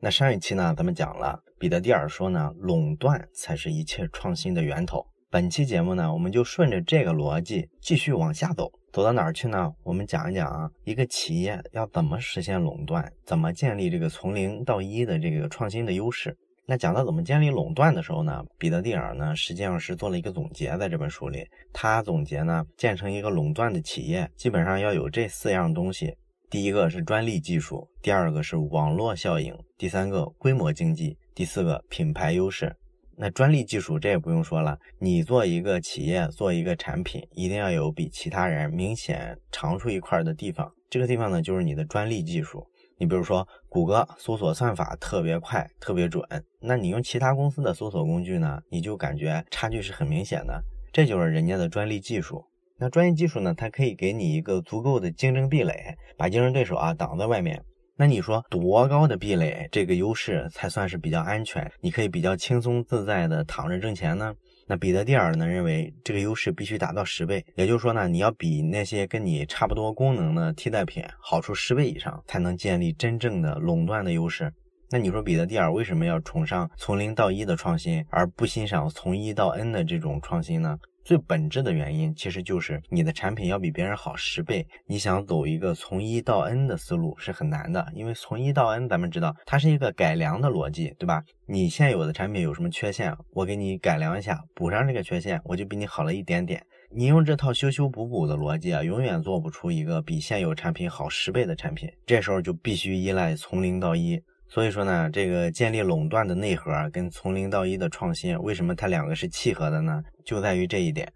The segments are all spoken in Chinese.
那上一期呢，咱们讲了彼得蒂尔说呢，垄断才是一切创新的源头。本期节目呢，我们就顺着这个逻辑继续往下走，走到哪儿去呢？我们讲一讲啊，一个企业要怎么实现垄断，怎么建立这个从零到一的这个创新的优势。那讲到怎么建立垄断的时候呢，彼得蒂尔呢实际上是做了一个总结，在这本书里，他总结呢，建成一个垄断的企业，基本上要有这四样东西：第一个是专利技术，第二个是网络效应，第三个规模经济，第四个品牌优势。那专利技术这也不用说了，你做一个企业做一个产品，一定要有比其他人明显长出一块的地方，这个地方呢就是你的专利技术。你比如说，谷歌搜索算法特别快、特别准，那你用其他公司的搜索工具呢，你就感觉差距是很明显的。这就是人家的专利技术。那专业技术呢，它可以给你一个足够的竞争壁垒，把竞争对手啊挡在外面。那你说多高的壁垒，这个优势才算是比较安全？你可以比较轻松自在的躺着挣钱呢？那彼得蒂尔呢认为这个优势必须达到十倍，也就是说呢，你要比那些跟你差不多功能的替代品好出十倍以上，才能建立真正的垄断的优势。那你说彼得蒂尔为什么要崇尚从零到一的创新，而不欣赏从一到 n 的这种创新呢？最本质的原因其实就是你的产品要比别人好十倍。你想走一个从一到 n 的思路是很难的，因为从一到 n，咱们知道它是一个改良的逻辑，对吧？你现有的产品有什么缺陷，我给你改良一下，补上这个缺陷，我就比你好了一点点。你用这套修修补补的逻辑啊，永远做不出一个比现有产品好十倍的产品。这时候就必须依赖从零到一。所以说呢，这个建立垄断的内核跟从零到一的创新，为什么它两个是契合的呢？就在于这一点。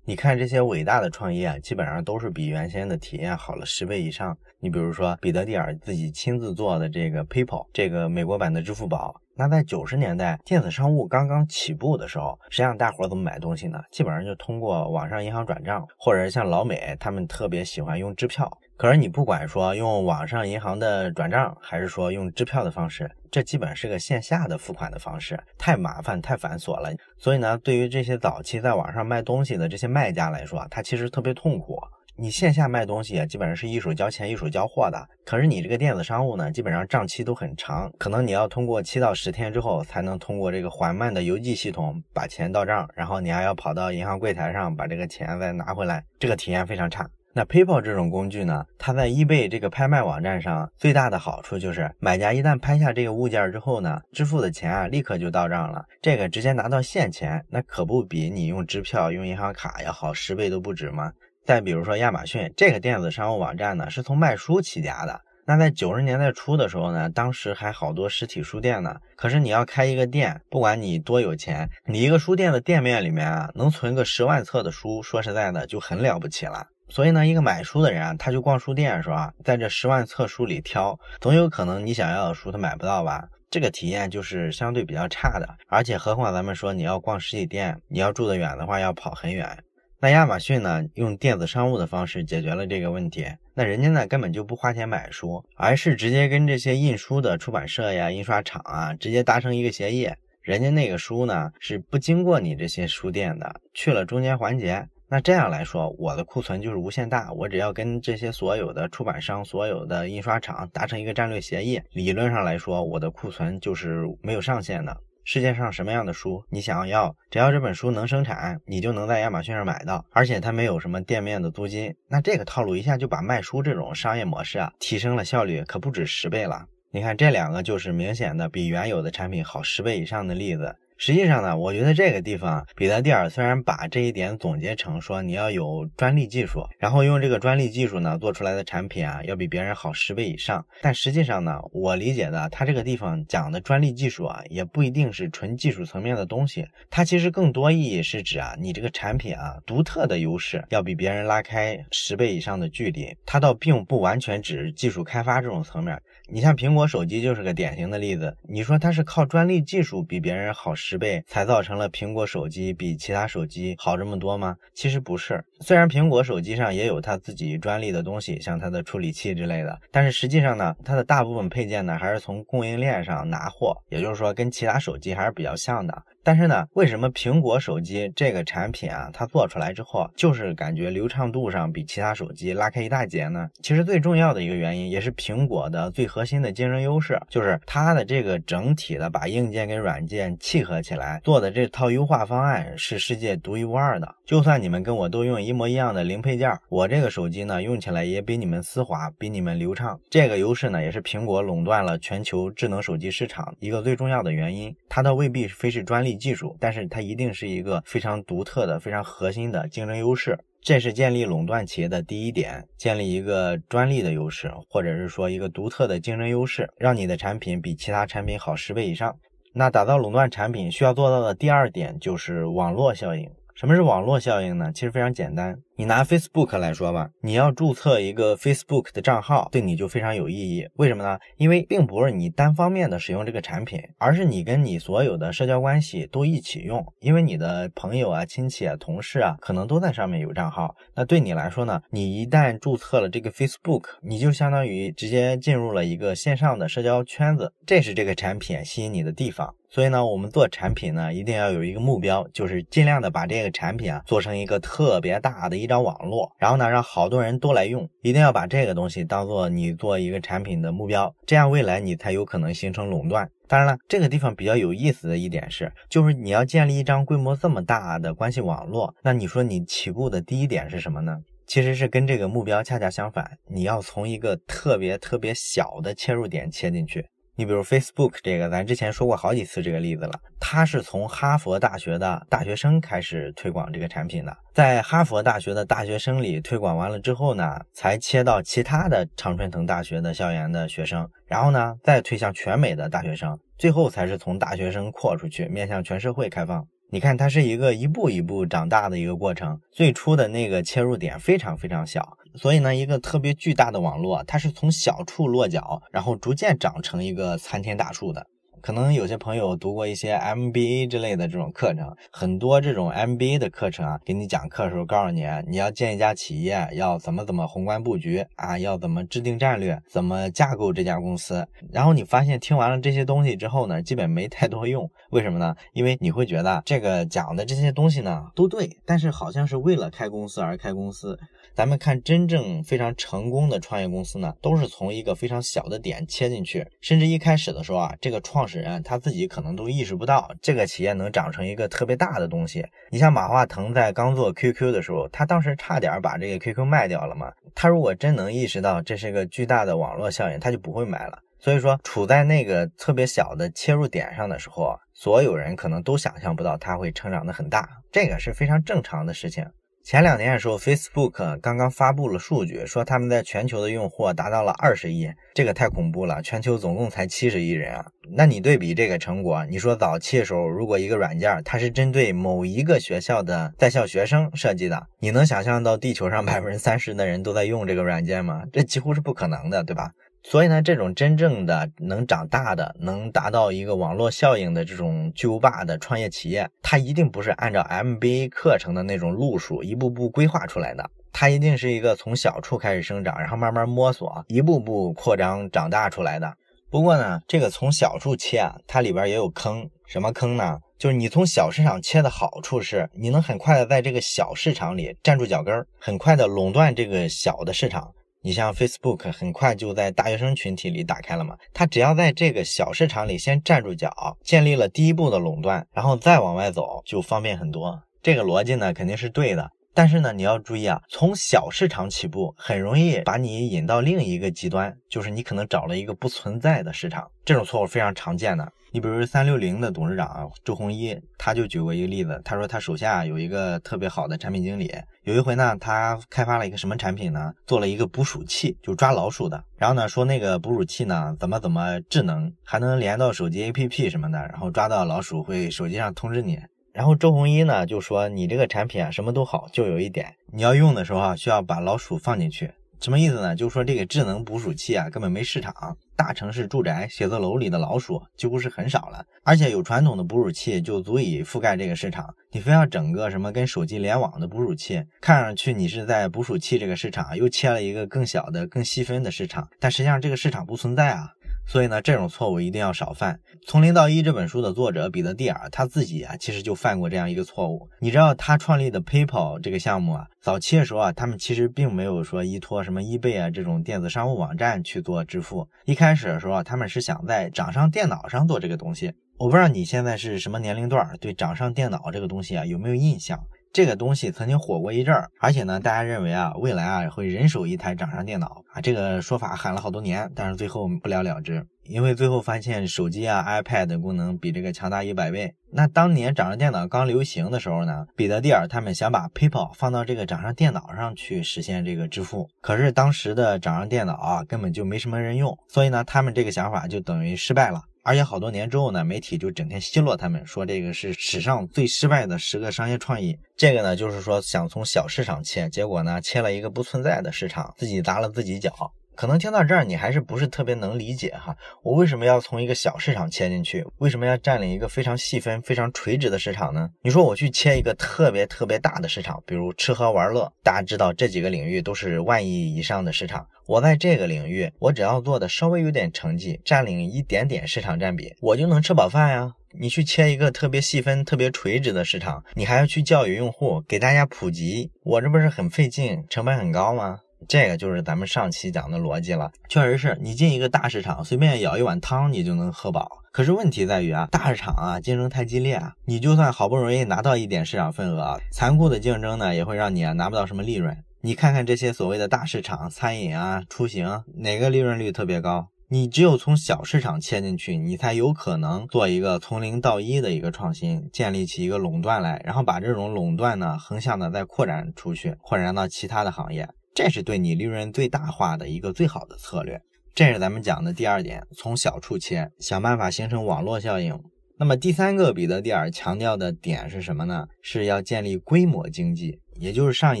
你看这些伟大的创业，基本上都是比原先的体验好了十倍以上。你比如说彼得蒂尔自己亲自做的这个 PayPal，这个美国版的支付宝。那在九十年代电子商务刚刚起步的时候，实际上大伙怎么买东西呢？基本上就通过网上银行转账，或者像老美他们特别喜欢用支票。可是你不管说用网上银行的转账，还是说用支票的方式，这基本是个线下的付款的方式，太麻烦太繁琐了。所以呢，对于这些早期在网上卖东西的这些卖家来说，他其实特别痛苦。你线下卖东西啊，基本上是一手交钱一手交货的。可是你这个电子商务呢，基本上账期都很长，可能你要通过七到十天之后，才能通过这个缓慢的邮寄系统把钱到账，然后你还要跑到银行柜台上把这个钱再拿回来，这个体验非常差。那 PayPal 这种工具呢，它在 eBay 这个拍卖网站上最大的好处就是，买家一旦拍下这个物件之后呢，支付的钱啊立刻就到账了，这个直接拿到现钱，那可不比你用支票、用银行卡要好十倍都不止吗？再比如说亚马逊这个电子商务网站呢，是从卖书起家的。那在九十年代初的时候呢，当时还好多实体书店呢。可是你要开一个店，不管你多有钱，你一个书店的店面里面啊，能存个十万册的书，说实在的就很了不起了。所以呢，一个买书的人啊，他就逛书店是吧？在这十万册书里挑，总有可能你想要的书他买不到吧？这个体验就是相对比较差的。而且何况咱们说你要逛实体店，你要住得远的话要跑很远。那亚马逊呢，用电子商务的方式解决了这个问题。那人家呢根本就不花钱买书，而是直接跟这些印书的出版社呀、印刷厂啊直接达成一个协议，人家那个书呢是不经过你这些书店的，去了中间环节。那这样来说，我的库存就是无限大。我只要跟这些所有的出版商、所有的印刷厂达成一个战略协议，理论上来说，我的库存就是没有上限的。世界上什么样的书你想要，只要这本书能生产，你就能在亚马逊上买到，而且它没有什么店面的租金。那这个套路一下就把卖书这种商业模式啊提升了效率，可不止十倍了。你看这两个就是明显的比原有的产品好十倍以上的例子。实际上呢，我觉得这个地方，彼得蒂尔虽然把这一点总结成说你要有专利技术，然后用这个专利技术呢做出来的产品啊，要比别人好十倍以上。但实际上呢，我理解的他这个地方讲的专利技术啊，也不一定是纯技术层面的东西，它其实更多意义是指啊，你这个产品啊独特的优势要比别人拉开十倍以上的距离。它倒并不完全指技术开发这种层面。你像苹果手机就是个典型的例子。你说它是靠专利技术比别人好十倍，才造成了苹果手机比其他手机好这么多吗？其实不是，虽然苹果手机上也有它自己专利的东西，像它的处理器之类的，但是实际上呢，它的大部分配件呢还是从供应链上拿货，也就是说跟其他手机还是比较像的。但是呢，为什么苹果手机这个产品啊，它做出来之后，就是感觉流畅度上比其他手机拉开一大截呢？其实最重要的一个原因，也是苹果的最核心的竞争优势，就是它的这个整体的把硬件跟软件契合起来做的这套优化方案是世界独一无二的。就算你们跟我都用一一模一样的零配件，我这个手机呢用起来也比你们丝滑，比你们流畅。这个优势呢，也是苹果垄断了全球智能手机市场一个最重要的原因。它倒未必非是专利。技术，但是它一定是一个非常独特的、非常核心的竞争优势。这是建立垄断企业的第一点，建立一个专利的优势，或者是说一个独特的竞争优势，让你的产品比其他产品好十倍以上。那打造垄断产品需要做到的第二点就是网络效应。什么是网络效应呢？其实非常简单。你拿 Facebook 来说吧，你要注册一个 Facebook 的账号，对你就非常有意义。为什么呢？因为并不是你单方面的使用这个产品，而是你跟你所有的社交关系都一起用。因为你的朋友啊、亲戚啊、同事啊，可能都在上面有账号。那对你来说呢，你一旦注册了这个 Facebook，你就相当于直接进入了一个线上的社交圈子。这是这个产品吸引你的地方。所以呢，我们做产品呢，一定要有一个目标，就是尽量的把这个产品啊做成一个特别大的一张网络，然后呢，让好多人都来用。一定要把这个东西当做你做一个产品的目标，这样未来你才有可能形成垄断。当然了，这个地方比较有意思的一点是，就是你要建立一张规模这么大的关系网络，那你说你起步的第一点是什么呢？其实是跟这个目标恰恰相反，你要从一个特别特别小的切入点切进去。你比如 Facebook 这个，咱之前说过好几次这个例子了。它是从哈佛大学的大学生开始推广这个产品的，在哈佛大学的大学生里推广完了之后呢，才切到其他的常春藤大学的校园的学生，然后呢再推向全美的大学生，最后才是从大学生扩出去，面向全社会开放。你看，它是一个一步一步长大的一个过程，最初的那个切入点非常非常小。所以呢，一个特别巨大的网络，它是从小处落脚，然后逐渐长成一个参天大树的。可能有些朋友读过一些 MBA 之类的这种课程，很多这种 MBA 的课程啊，给你讲课的时候告诉你，你要建一家企业，要怎么怎么宏观布局啊，要怎么制定战略，怎么架构这家公司。然后你发现听完了这些东西之后呢，基本没太多用。为什么呢？因为你会觉得这个讲的这些东西呢都对，但是好像是为了开公司而开公司。咱们看真正非常成功的创业公司呢，都是从一个非常小的点切进去，甚至一开始的时候啊，这个创始人他自己可能都意识不到这个企业能长成一个特别大的东西。你像马化腾在刚做 QQ 的时候，他当时差点把这个 QQ 卖掉了嘛。他如果真能意识到这是个巨大的网络效应，他就不会买了。所以说，处在那个特别小的切入点上的时候，所有人可能都想象不到它会成长的很大，这个是非常正常的事情。前两年的时候，Facebook 刚刚发布了数据，说他们在全球的用户达到了二十亿，这个太恐怖了。全球总共才七十亿人啊，那你对比这个成果，你说早期的时候，如果一个软件它是针对某一个学校的在校学生设计的，你能想象到地球上百分之三十的人都在用这个软件吗？这几乎是不可能的，对吧？所以呢，这种真正的能长大的、能达到一个网络效应的这种巨无霸的创业企业，它一定不是按照 MBA 课程的那种路数一步步规划出来的，它一定是一个从小处开始生长，然后慢慢摸索，一步步扩张长大出来的。不过呢，这个从小处切啊，它里边也有坑。什么坑呢？就是你从小市场切的好处是，你能很快的在这个小市场里站住脚跟儿，很快的垄断这个小的市场。你像 Facebook 很快就在大学生群体里打开了嘛，它只要在这个小市场里先站住脚，建立了第一步的垄断，然后再往外走就方便很多。这个逻辑呢肯定是对的，但是呢你要注意啊，从小市场起步很容易把你引到另一个极端，就是你可能找了一个不存在的市场，这种错误非常常见的。你比如三六零的董事长周鸿祎，他就举过一个例子。他说他手下有一个特别好的产品经理，有一回呢，他开发了一个什么产品呢？做了一个捕鼠器，就抓老鼠的。然后呢，说那个捕鼠器呢，怎么怎么智能，还能连到手机 APP 什么的，然后抓到老鼠会手机上通知你。然后周鸿祎呢就说，你这个产品啊，什么都好，就有一点，你要用的时候啊，需要把老鼠放进去。什么意思呢？就是说这个智能捕鼠器啊，根本没市场。大城市住宅、写字楼里的老鼠几乎是很少了。而且有传统的捕鼠器就足以覆盖这个市场，你非要整个什么跟手机联网的捕鼠器，看上去你是在捕鼠器这个市场又切了一个更小的、更细分的市场，但实际上这个市场不存在啊。所以呢，这种错误一定要少犯。从零到一这本书的作者彼得蒂尔他自己啊，其实就犯过这样一个错误。你知道他创立的 PayPal 这个项目啊，早期的时候啊，他们其实并没有说依托什么 eBay 啊这种电子商务网站去做支付。一开始的时候啊，他们是想在掌上电脑上做这个东西。我不知道你现在是什么年龄段，对掌上电脑这个东西啊有没有印象？这个东西曾经火过一阵儿，而且呢，大家认为啊，未来啊会人手一台掌上电脑啊，这个说法喊了好多年，但是最后不了了之，因为最后发现手机啊、iPad 的功能比这个强大一百倍。那当年掌上电脑刚流行的时候呢，彼得蒂尔他们想把 PayPal 放到这个掌上电脑上去实现这个支付，可是当时的掌上电脑啊根本就没什么人用，所以呢，他们这个想法就等于失败了。而且好多年之后呢，媒体就整天奚落他们，说这个是史上最失败的十个商业创意。这个呢，就是说想从小市场切，结果呢，切了一个不存在的市场，自己砸了自己脚。可能听到这儿，你还是不是特别能理解哈？我为什么要从一个小市场切进去？为什么要占领一个非常细分、非常垂直的市场呢？你说我去切一个特别特别大的市场，比如吃喝玩乐，大家知道这几个领域都是万亿以上的市场。我在这个领域，我只要做的稍微有点成绩，占领一点点市场占比，我就能吃饱饭呀。你去切一个特别细分、特别垂直的市场，你还要去教育用户，给大家普及，我这不是很费劲，成本很高吗？这个就是咱们上期讲的逻辑了，确实是你进一个大市场，随便舀一碗汤你就能喝饱。可是问题在于啊，大市场啊竞争太激烈啊，你就算好不容易拿到一点市场份额，残酷的竞争呢也会让你啊拿不到什么利润。你看看这些所谓的大市场，餐饮啊、出行，哪个利润率特别高？你只有从小市场切进去，你才有可能做一个从零到一的一个创新，建立起一个垄断来，然后把这种垄断呢横向的再扩展出去，扩展到其他的行业。这是对你利润最大化的一个最好的策略。这是咱们讲的第二点，从小处切，想办法形成网络效应。那么第三个彼得蒂尔强调的点是什么呢？是要建立规模经济，也就是上一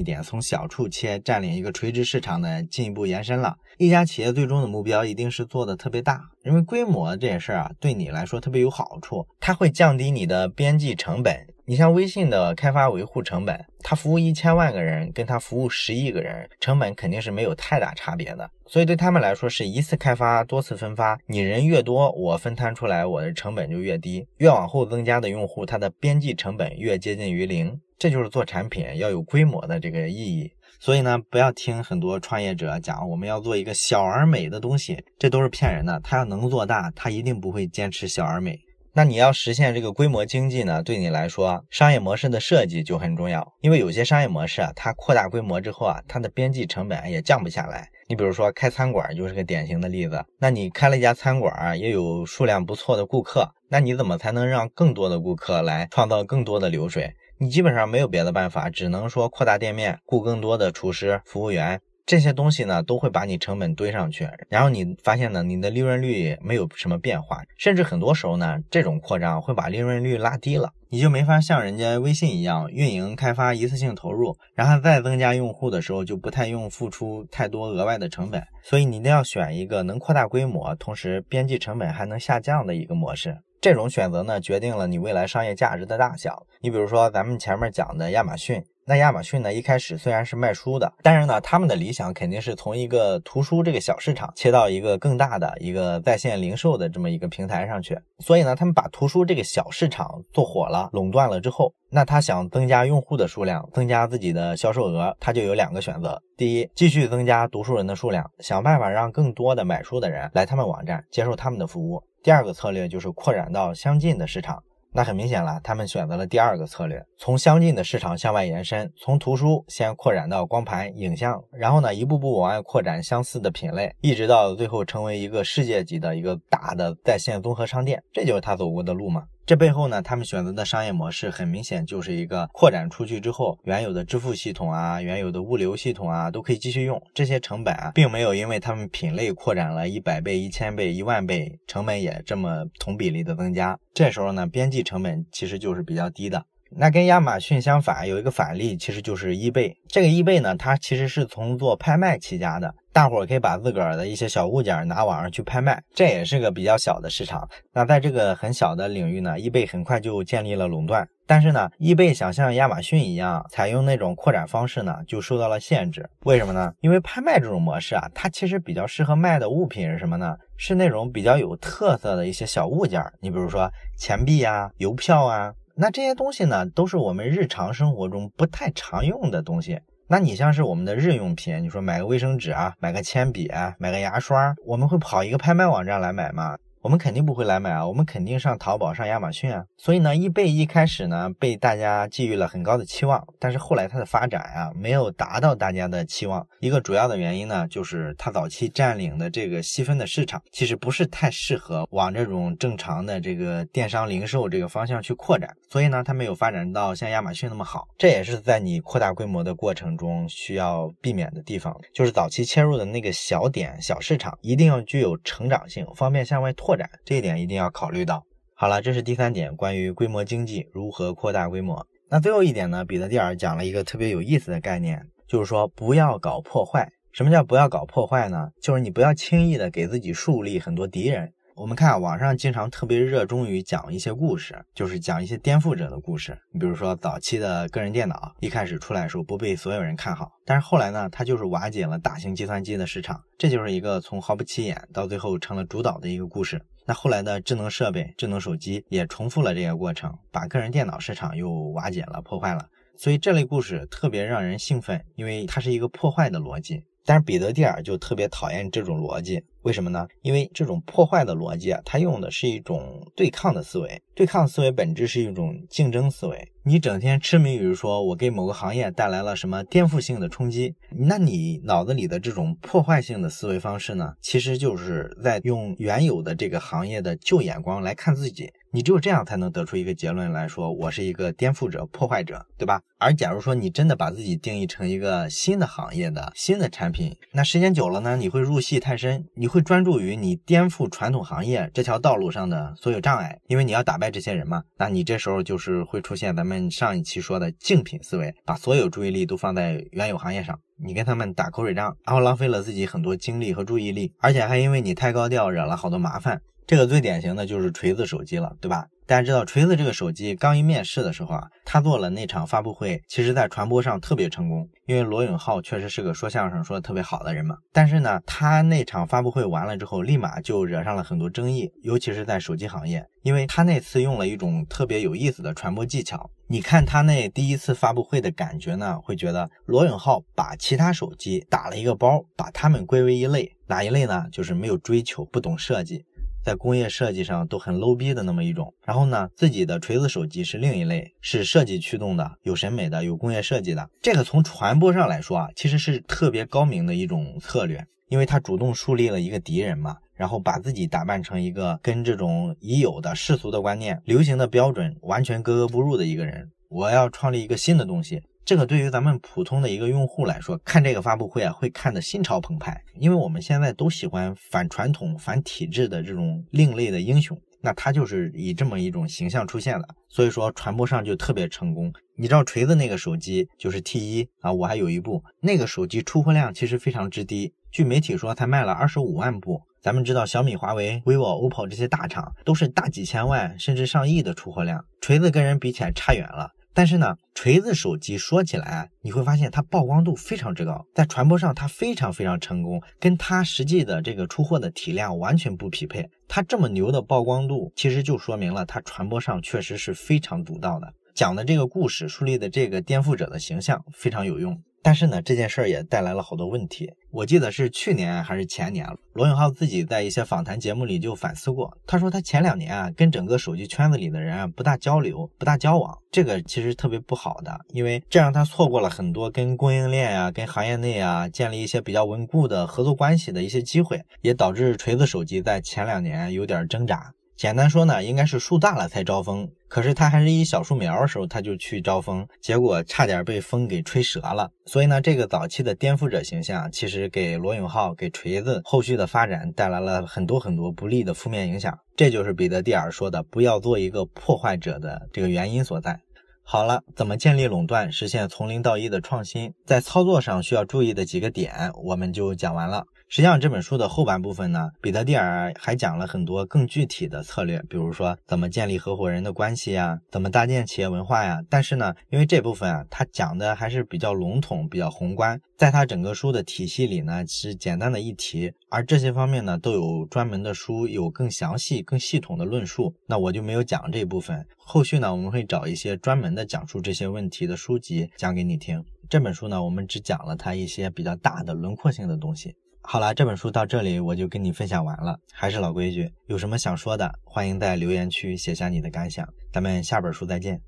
点从小处切，占领一个垂直市场的进一步延伸了。一家企业最终的目标一定是做的特别大，因为规模这件事儿啊，对你来说特别有好处，它会降低你的边际成本。你像微信的开发维护成本，它服务一千万个人，跟它服务十亿个人，成本肯定是没有太大差别的。所以对他们来说，是一次开发，多次分发。你人越多，我分摊出来，我的成本就越低。越往后增加的用户，它的边际成本越接近于零。这就是做产品要有规模的这个意义。所以呢，不要听很多创业者讲我们要做一个小而美的东西，这都是骗人的。他要能做大，他一定不会坚持小而美。那你要实现这个规模经济呢？对你来说，商业模式的设计就很重要。因为有些商业模式啊，它扩大规模之后啊，它的边际成本也降不下来。你比如说开餐馆就是个典型的例子。那你开了一家餐馆，也有数量不错的顾客，那你怎么才能让更多的顾客来创造更多的流水？你基本上没有别的办法，只能说扩大店面，雇更多的厨师、服务员。这些东西呢，都会把你成本堆上去，然后你发现呢，你的利润率没有什么变化，甚至很多时候呢，这种扩张会把利润率拉低了，你就没法像人家微信一样运营开发一次性投入，然后再增加用户的时候就不太用付出太多额外的成本，所以你一定要选一个能扩大规模，同时边际成本还能下降的一个模式。这种选择呢，决定了你未来商业价值的大小。你比如说咱们前面讲的亚马逊。那亚马逊呢？一开始虽然是卖书的，但是呢，他们的理想肯定是从一个图书这个小市场切到一个更大的一个在线零售的这么一个平台上去。所以呢，他们把图书这个小市场做火了，垄断了之后，那他想增加用户的数量，增加自己的销售额，他就有两个选择：第一，继续增加读书人的数量，想办法让更多的买书的人来他们网站接受他们的服务；第二个策略就是扩展到相近的市场。那很明显了，他们选择了第二个策略，从相近的市场向外延伸，从图书先扩展到光盘、影像，然后呢，一步步往外扩展相似的品类，一直到最后成为一个世界级的一个大的在线综合商店，这就是他走过的路嘛。这背后呢，他们选择的商业模式很明显就是一个扩展出去之后，原有的支付系统啊，原有的物流系统啊，都可以继续用。这些成本啊，并没有因为他们品类扩展了一百倍、一千倍、一万倍，成本也这么同比例的增加。这时候呢，边际成本其实就是比较低的。那跟亚马逊相反，有一个反例，其实就是易贝。这个易贝呢，它其实是从做拍卖起家的。大伙儿可以把自个儿的一些小物件拿网上去拍卖，这也是个比较小的市场。那在这个很小的领域呢，易贝很快就建立了垄断。但是呢，易贝想像亚马逊一样采用那种扩展方式呢，就受到了限制。为什么呢？因为拍卖这种模式啊，它其实比较适合卖的物品是什么呢？是那种比较有特色的一些小物件。你比如说钱币啊、邮票啊，那这些东西呢，都是我们日常生活中不太常用的东西。那你像是我们的日用品，你说买个卫生纸啊，买个铅笔啊，买个牙刷，我们会跑一个拍卖网站来买吗？我们肯定不会来买啊，我们肯定上淘宝、上亚马逊啊。所以呢，易贝一开始呢被大家寄予了很高的期望，但是后来它的发展啊没有达到大家的期望。一个主要的原因呢，就是它早期占领的这个细分的市场，其实不是太适合往这种正常的这个电商零售这个方向去扩展。所以呢，它没有发展到像亚马逊那么好。这也是在你扩大规模的过程中需要避免的地方，就是早期切入的那个小点、小市场一定要具有成长性，方便向外拓。拓展这一点一定要考虑到。好了，这是第三点，关于规模经济如何扩大规模。那最后一点呢？彼得蒂尔讲了一个特别有意思的概念，就是说不要搞破坏。什么叫不要搞破坏呢？就是你不要轻易的给自己树立很多敌人。我们看网上经常特别热衷于讲一些故事，就是讲一些颠覆者的故事。你比如说早期的个人电脑一开始出来的时候不被所有人看好，但是后来呢，它就是瓦解了大型计算机的市场。这就是一个从毫不起眼到最后成了主导的一个故事。那后来的智能设备、智能手机也重复了这个过程，把个人电脑市场又瓦解了、破坏了。所以这类故事特别让人兴奋，因为它是一个破坏的逻辑。但是彼得蒂尔就特别讨厌这种逻辑。为什么呢？因为这种破坏的逻辑啊，它用的是一种对抗的思维。对抗思维本质是一种竞争思维。你整天痴迷于说我给某个行业带来了什么颠覆性的冲击，那你脑子里的这种破坏性的思维方式呢，其实就是在用原有的这个行业的旧眼光来看自己。你只有这样才能得出一个结论来说，我是一个颠覆者、破坏者，对吧？而假如说你真的把自己定义成一个新的行业的新的产品，那时间久了呢，你会入戏太深，你。会专注于你颠覆传统行业这条道路上的所有障碍，因为你要打败这些人嘛。那你这时候就是会出现咱们上一期说的竞品思维，把所有注意力都放在原有行业上，你跟他们打口水仗，然后浪费了自己很多精力和注意力，而且还因为你太高调惹了好多麻烦。这个最典型的就是锤子手机了，对吧？大家知道锤子这个手机刚一面世的时候啊，他做了那场发布会，其实在传播上特别成功，因为罗永浩确实是个说相声说的特别好的人嘛。但是呢，他那场发布会完了之后，立马就惹上了很多争议，尤其是在手机行业，因为他那次用了一种特别有意思的传播技巧。你看他那第一次发布会的感觉呢，会觉得罗永浩把其他手机打了一个包，把他们归为一类，哪一类呢？就是没有追求、不懂设计。在工业设计上都很 low 逼的那么一种，然后呢，自己的锤子手机是另一类，是设计驱动的，有审美的，有工业设计的。这个从传播上来说啊，其实是特别高明的一种策略，因为他主动树立了一个敌人嘛，然后把自己打扮成一个跟这种已有的世俗的观念、流行的标准完全格格不入的一个人。我要创立一个新的东西。这个对于咱们普通的一个用户来说，看这个发布会啊，会看得心潮澎湃，因为我们现在都喜欢反传统、反体制的这种另类的英雄，那他就是以这么一种形象出现了，所以说传播上就特别成功。你知道锤子那个手机就是 T 一啊，我还有一部，那个手机出货量其实非常之低，据媒体说才卖了二十五万部。咱们知道小米、华为、vivo、OPPO 这些大厂都是大几千万甚至上亿的出货量，锤子跟人比起来差远了。但是呢，锤子手机说起来，你会发现它曝光度非常之高，在传播上它非常非常成功，跟它实际的这个出货的体量完全不匹配。它这么牛的曝光度，其实就说明了它传播上确实是非常独到的。讲的这个故事，树立的这个颠覆者的形象非常有用。但是呢，这件事儿也带来了好多问题。我记得是去年还是前年，罗永浩自己在一些访谈节目里就反思过。他说他前两年啊，跟整个手机圈子里的人啊不大交流，不大交往，这个其实特别不好的，因为这让他错过了很多跟供应链啊、跟行业内啊建立一些比较稳固的合作关系的一些机会，也导致锤子手机在前两年有点挣扎。简单说呢，应该是树大了才招风。可是他还是一小树苗的时候，他就去招风，结果差点被风给吹折了。所以呢，这个早期的颠覆者形象，其实给罗永浩、给锤子后续的发展带来了很多很多不利的负面影响。这就是彼得蒂尔说的“不要做一个破坏者”的这个原因所在。好了，怎么建立垄断，实现从零到一的创新，在操作上需要注意的几个点，我们就讲完了。实际上，这本书的后半部分呢，彼得蒂尔还讲了很多更具体的策略，比如说怎么建立合伙人的关系呀，怎么搭建企业文化呀。但是呢，因为这部分啊，他讲的还是比较笼统、比较宏观，在他整个书的体系里呢，是简单的一提。而这些方面呢，都有专门的书，有更详细、更系统的论述。那我就没有讲这部分。后续呢，我们会找一些专门的讲述这些问题的书籍讲给你听。这本书呢，我们只讲了它一些比较大的轮廓性的东西。好了，这本书到这里我就跟你分享完了。还是老规矩，有什么想说的，欢迎在留言区写下你的感想。咱们下本书再见。